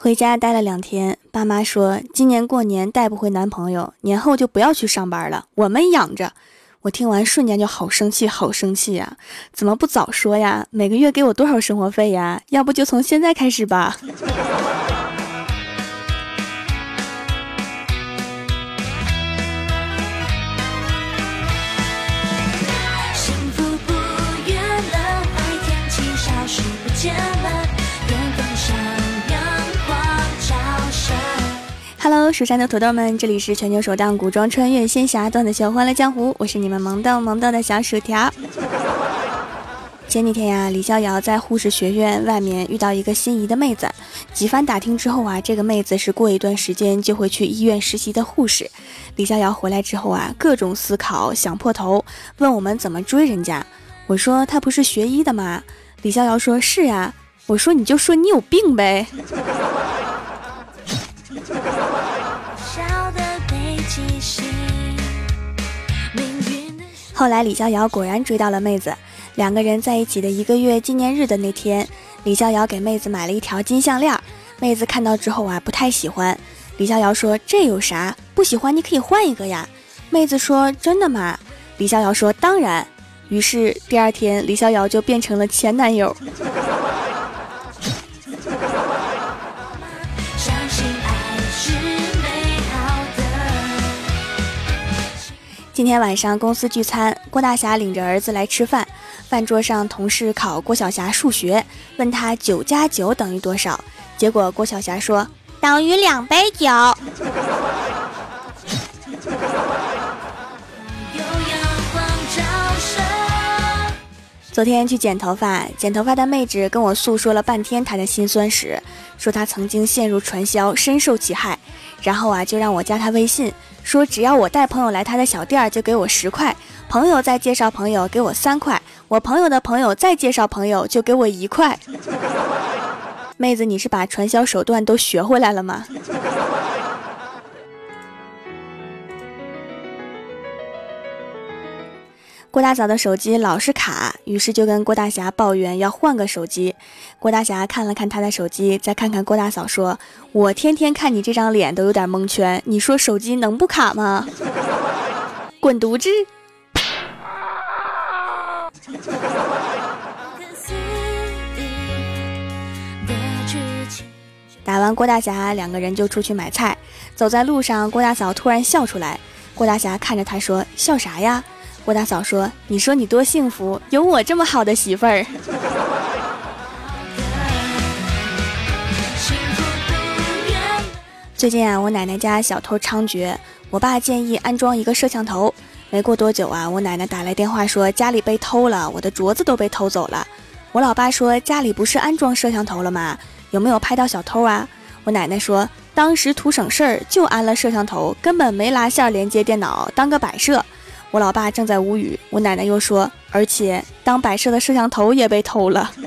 回家待了两天，爸妈说今年过年带不回男朋友，年后就不要去上班了，我们养着。我听完瞬间就好生气，好生气呀！怎么不早说呀？每个月给我多少生活费呀？要不就从现在开始吧。Hello，蜀山的土豆们，这里是全球首档古装穿越仙侠段子秀《欢乐江湖》，我是你们萌逗萌逗的小薯条。前几天呀，李逍遥在护士学院外面遇到一个心仪的妹子，几番打听之后啊，这个妹子是过一段时间就会去医院实习的护士。李逍遥回来之后啊，各种思考，想破头，问我们怎么追人家。我说他不是学医的吗？李逍遥说是呀。我说你就说你有病呗。后来李逍遥果然追到了妹子，两个人在一起的一个月纪念日的那天，李逍遥给妹子买了一条金项链，妹子看到之后啊不太喜欢。李逍遥说：“这有啥？不喜欢你可以换一个呀。”妹子说：“真的吗？”李逍遥说：“当然。”于是第二天，李逍遥就变成了前男友。今天晚上公司聚餐，郭大侠领着儿子来吃饭。饭桌上，同事考郭晓霞数学，问他九加九等于多少？结果郭晓霞说等于两杯酒。昨天去剪头发，剪头发的妹纸跟我诉说了半天她的辛酸史，说她曾经陷入传销，深受其害。然后啊，就让我加他微信，说只要我带朋友来他的小店儿，就给我十块；朋友再介绍朋友，给我三块；我朋友的朋友再介绍朋友，就给我一块。妹子，你是把传销手段都学回来了吗？郭大嫂的手机老是卡，于是就跟郭大侠抱怨要换个手机。郭大侠看了看他的手机，再看看郭大嫂，说：“我天天看你这张脸都有点蒙圈，你说手机能不卡吗？” 滚犊子！打完郭大侠，两个人就出去买菜。走在路上，郭大嫂突然笑出来。郭大侠看着他说：“笑啥呀？”郭大嫂说：“你说你多幸福，有我这么好的媳妇儿。”最近啊，我奶奶家小偷猖獗，我爸建议安装一个摄像头。没过多久啊，我奶奶打来电话说家里被偷了，我的镯子都被偷走了。我老爸说家里不是安装摄像头了吗？有没有拍到小偷啊？我奶奶说当时图省事儿就安了摄像头，根本没拉线连接电脑，当个摆设。我老爸正在无语，我奶奶又说：“而且当摆设的摄像头也被偷了。”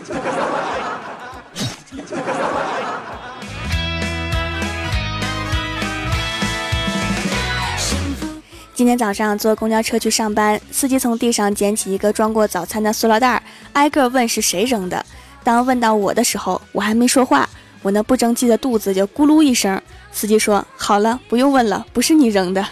今天早上坐公交车去上班，司机从地上捡起一个装过早餐的塑料袋，挨个问是谁扔的。当问到我的时候，我还没说话，我那不争气的肚子就咕噜一声。司机说：“好了，不用问了，不是你扔的。”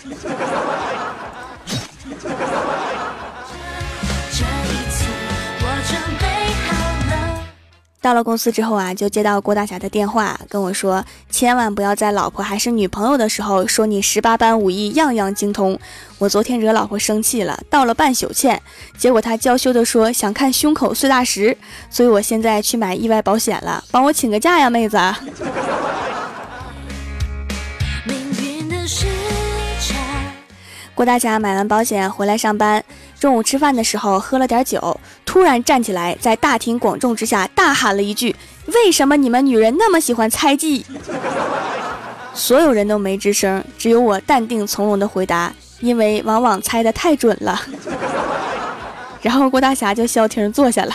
到了公司之后啊，就接到郭大侠的电话，跟我说：“千万不要在老婆还是女朋友的时候说你十八般武艺样样精通。”我昨天惹老婆生气了，道了半宿歉，结果她娇羞的说想看胸口碎大石，所以我现在去买意外保险了，帮我请个假呀，妹子。郭大侠买完保险回来上班，中午吃饭的时候喝了点酒，突然站起来，在大庭广众之下大喊了一句：“为什么你们女人那么喜欢猜忌？”所有人都没吱声，只有我淡定从容的回答：“因为往往猜的太准了。”然后郭大侠就消停坐下了。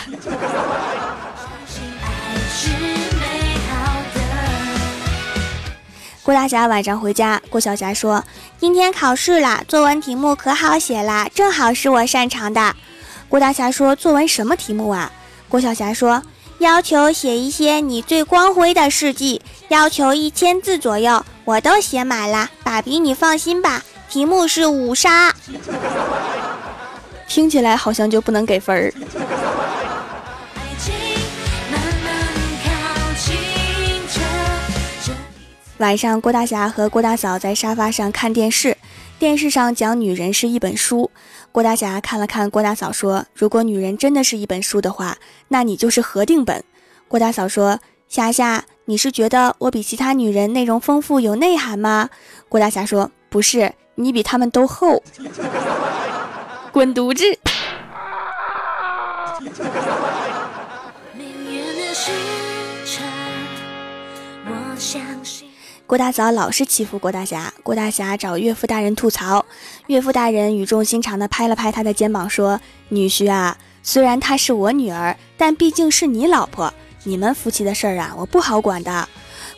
郭大侠晚上回家，郭晓霞说：“今天考试啦，作文题目可好写啦，正好是我擅长的。”郭大侠说：“作文什么题目啊？”郭晓霞说：“要求写一些你最光辉的事迹，要求一千字左右，我都写满了。爸比，你放心吧，题目是五杀。听起来好像就不能给分儿。晚上，郭大侠和郭大嫂在沙发上看电视，电视上讲女人是一本书。郭大侠看了看郭大嫂，说：“如果女人真的是一本书的话，那你就是合订本。”郭大嫂说：“霞霞，你是觉得我比其他女人内容丰富有内涵吗？”郭大侠说：“不是，你比他们都厚。”滚犊子！郭大嫂老是欺负郭大侠，郭大侠找岳父大人吐槽，岳父大人语重心长地拍了拍他的肩膀，说：“女婿啊，虽然她是我女儿，但毕竟是你老婆，你们夫妻的事儿啊，我不好管的。”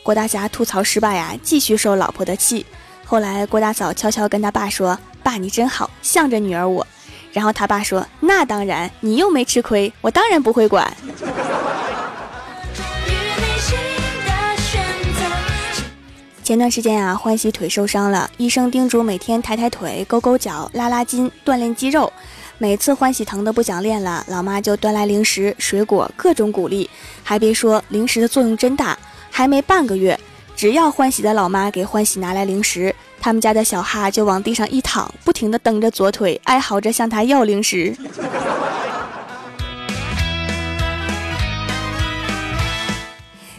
郭大侠吐槽失败呀，继续受老婆的气。后来郭大嫂悄悄跟他爸说：“爸，你真好，向着女儿我。”然后他爸说：“那当然，你又没吃亏，我当然不会管。”前段时间啊，欢喜腿受伤了，医生叮嘱每天抬抬腿、勾勾脚、拉拉筋，锻炼肌肉。每次欢喜疼的不想练了，老妈就端来零食、水果，各种鼓励。还别说，零食的作用真大。还没半个月，只要欢喜的老妈给欢喜拿来零食，他们家的小哈就往地上一躺，不停地蹬着左腿，哀嚎着向他要零食。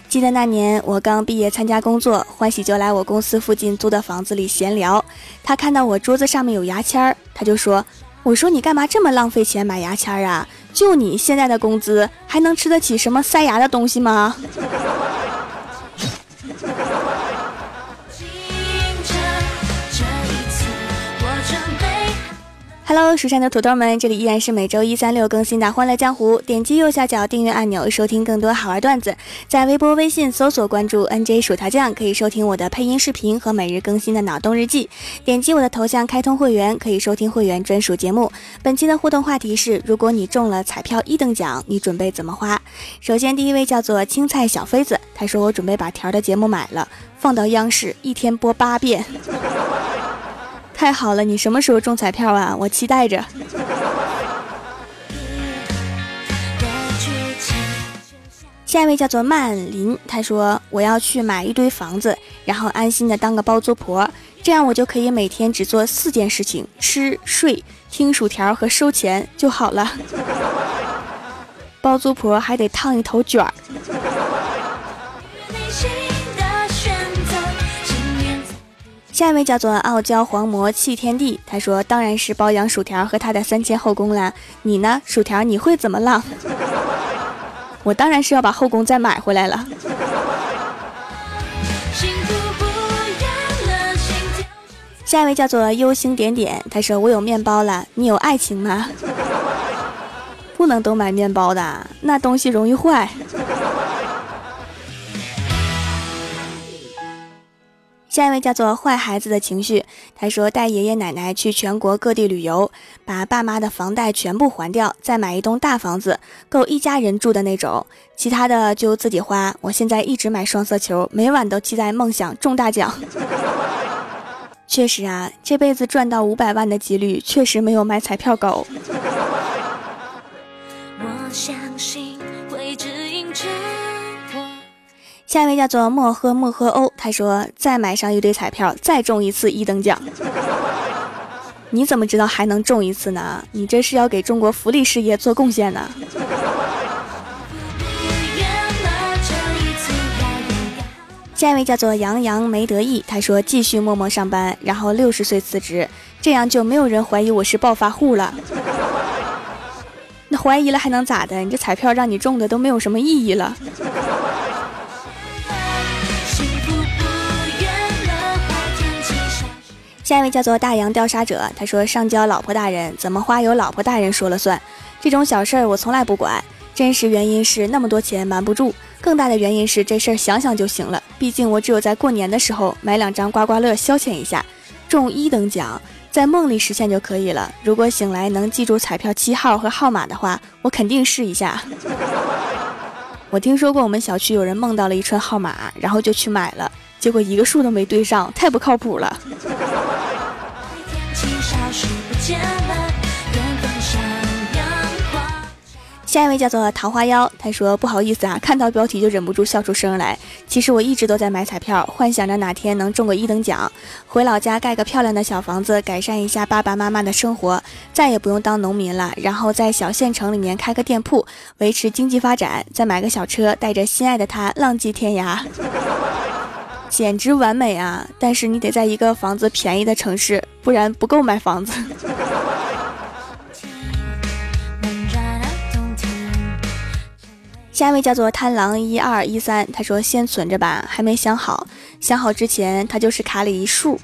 记得那年我刚毕业参加工作，欢喜就来我公司附近租的房子里闲聊。他看到我桌子上面有牙签儿，他就说：“我说你干嘛这么浪费钱买牙签儿啊？就你现在的工资，还能吃得起什么塞牙的东西吗？” Hello，蜀山的土豆们，这里依然是每周一、三、六更新的《欢乐江湖》。点击右下角订阅按钮，收听更多好玩段子。在微博、微信搜索关注 “nj 薯条酱”，可以收听我的配音视频和每日更新的脑洞日记。点击我的头像开通会员，可以收听会员专属节目。本期的互动话题是：如果你中了彩票一等奖，你准备怎么花？首先，第一位叫做青菜小妃子，他说：“我准备把条的节目买了，放到央视，一天播八遍。” 太好了，你什么时候中彩票啊？我期待着。下一位叫做曼林，他说我要去买一堆房子，然后安心的当个包租婆，这样我就可以每天只做四件事情：吃、睡、听薯条和收钱就好了。包租婆还得烫一头卷儿。下一位叫做傲娇黄魔弃天地，他说：“当然是包养薯条和他的三千后宫了。你呢，薯条？你会怎么浪？我当然是要把后宫再买回来了。”下一位叫做忧星点点，他说：“我有面包了，你有爱情吗？不能都买面包的，那东西容易坏。”下一位叫做坏孩子的情绪，他说带爷爷奶奶去全国各地旅游，把爸妈的房贷全部还掉，再买一栋大房子，够一家人住的那种，其他的就自己花。我现在一直买双色球，每晚都期待梦想中大奖。确实啊，这辈子赚到五百万的几率确实没有买彩票高。我相信下一位叫做莫喝莫喝欧，他说再买上一堆彩票，再中一次一等奖。你怎么知道还能中一次呢？你这是要给中国福利事业做贡献呢？下一位叫做杨洋没得意，他说继续默默上班，然后六十岁辞职，这样就没有人怀疑我是暴发户了。那怀疑了还能咋的？你这彩票让你中的都没有什么意义了。下一位叫做大洋调查者，他说上交老婆大人，怎么花由老婆大人说了算，这种小事儿我从来不管。真实原因是那么多钱瞒不住，更大的原因是这事儿想想就行了。毕竟我只有在过年的时候买两张刮刮乐消遣一下，中一等奖在梦里实现就可以了。如果醒来能记住彩票七号和号码的话，我肯定试一下。我听说过我们小区有人梦到了一串号码，然后就去买了，结果一个数都没对上，太不靠谱了。下一位叫做桃花妖，他说不好意思啊，看到标题就忍不住笑出声来。其实我一直都在买彩票，幻想着哪天能中个一等奖，回老家盖个漂亮的小房子，改善一下爸爸妈妈的生活，再也不用当农民了。然后在小县城里面开个店铺，维持经济发展，再买个小车，带着心爱的他浪迹天涯，简直完美啊！但是你得在一个房子便宜的城市，不然不够买房子。下一位叫做贪狼一二一三，他说先存着吧，还没想好，想好之前他就是卡里一数，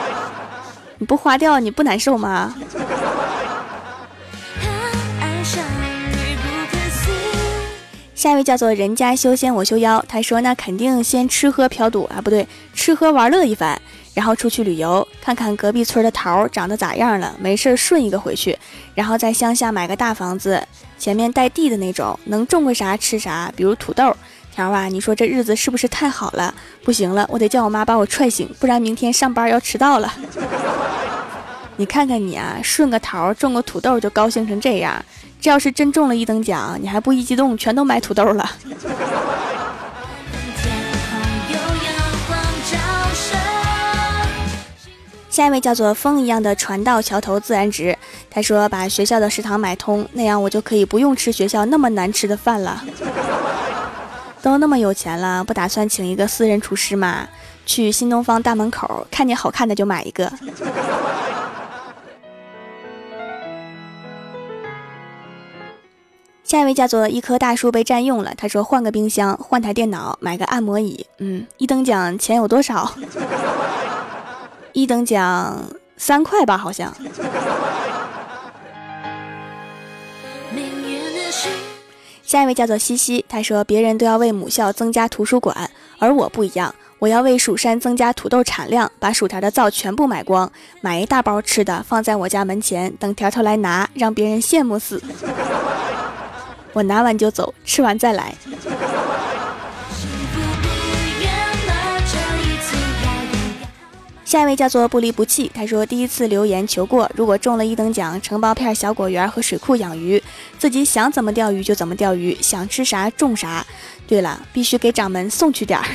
你不花掉你不难受吗？下一位叫做人家修仙我修妖，他说那肯定先吃喝嫖赌啊，不对，吃喝玩乐一番。然后出去旅游，看看隔壁村的桃长得咋样了，没事顺一个回去，然后在乡下买个大房子，前面带地的那种，能种个啥吃啥，比如土豆条啊。你说这日子是不是太好了？不行了，我得叫我妈把我踹醒，不然明天上班要迟到了。你看看你啊，顺个桃种个土豆就高兴成这样，这要是真中了一等奖，你还不一激动，全都买土豆了。下一位叫做风一样的船到桥头自然直，他说把学校的食堂买通，那样我就可以不用吃学校那么难吃的饭了。都那么有钱了，不打算请一个私人厨师吗？去新东方大门口，看见好看的就买一个。下一位叫做一棵大树被占用了，他说换个冰箱，换台电脑，买个按摩椅。嗯，一等奖钱有多少？一等奖三块吧，好像。下一位叫做西西，他说别人都要为母校增加图书馆，而我不一样，我要为蜀山增加土豆产量，把薯条的皂全部买光，买一大包吃的放在我家门前，等条条来拿，让别人羡慕死。我拿完就走，吃完再来。下一位叫做不离不弃，他说第一次留言求过，如果中了一等奖，承包片小果园和水库养鱼，自己想怎么钓鱼就怎么钓鱼，想吃啥种啥。对了，必须给掌门送去点儿，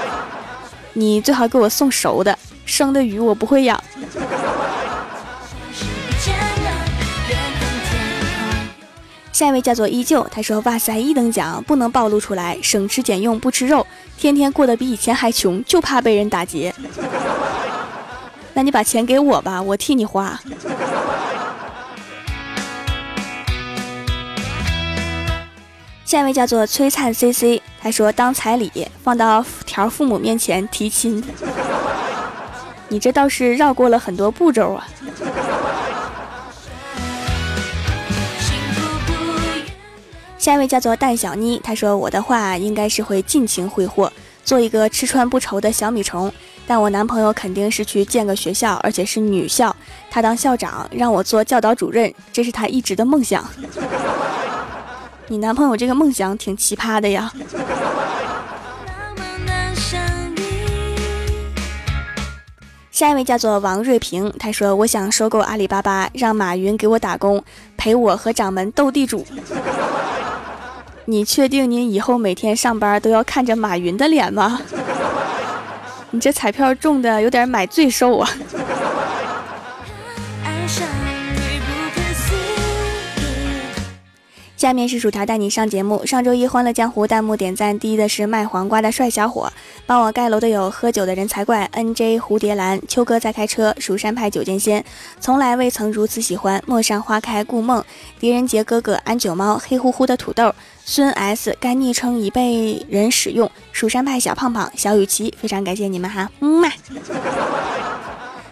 你最好给我送熟的，生的鱼我不会养。下一位叫做依旧，他说哇塞，一等奖不能暴露出来，省吃俭用不吃肉，天天过得比以前还穷，就怕被人打劫。那你把钱给我吧，我替你花。下一位叫做璀璨 CC，他说当彩礼放到条父母面前提亲，你这倒是绕过了很多步骤啊。下一位叫做蛋小妮，她说我的话应该是会尽情挥霍，做一个吃穿不愁的小米虫。但我男朋友肯定是去建个学校，而且是女校，他当校长，让我做教导主任，这是他一直的梦想。你男朋友这个梦想挺奇葩的呀。下一位叫做王瑞平，他说：“我想收购阿里巴巴，让马云给我打工，陪我和掌门斗地主。”你确定你以后每天上班都要看着马云的脸吗？你这彩票中的有点买罪受啊！下面是薯条带你上节目。上周一欢乐江湖弹幕点赞第一的是卖黄瓜的帅小伙，帮我盖楼的有喝酒的人才怪、NJ 蝴蝶兰、秋哥在开车、蜀山派九剑仙，从来未曾如此喜欢陌上花开顾梦、狄仁杰哥哥、安九猫、黑乎乎的土豆。孙 S 该昵称已被人使用，蜀山派小胖胖、小雨琦，非常感谢你们哈，嗯嘛。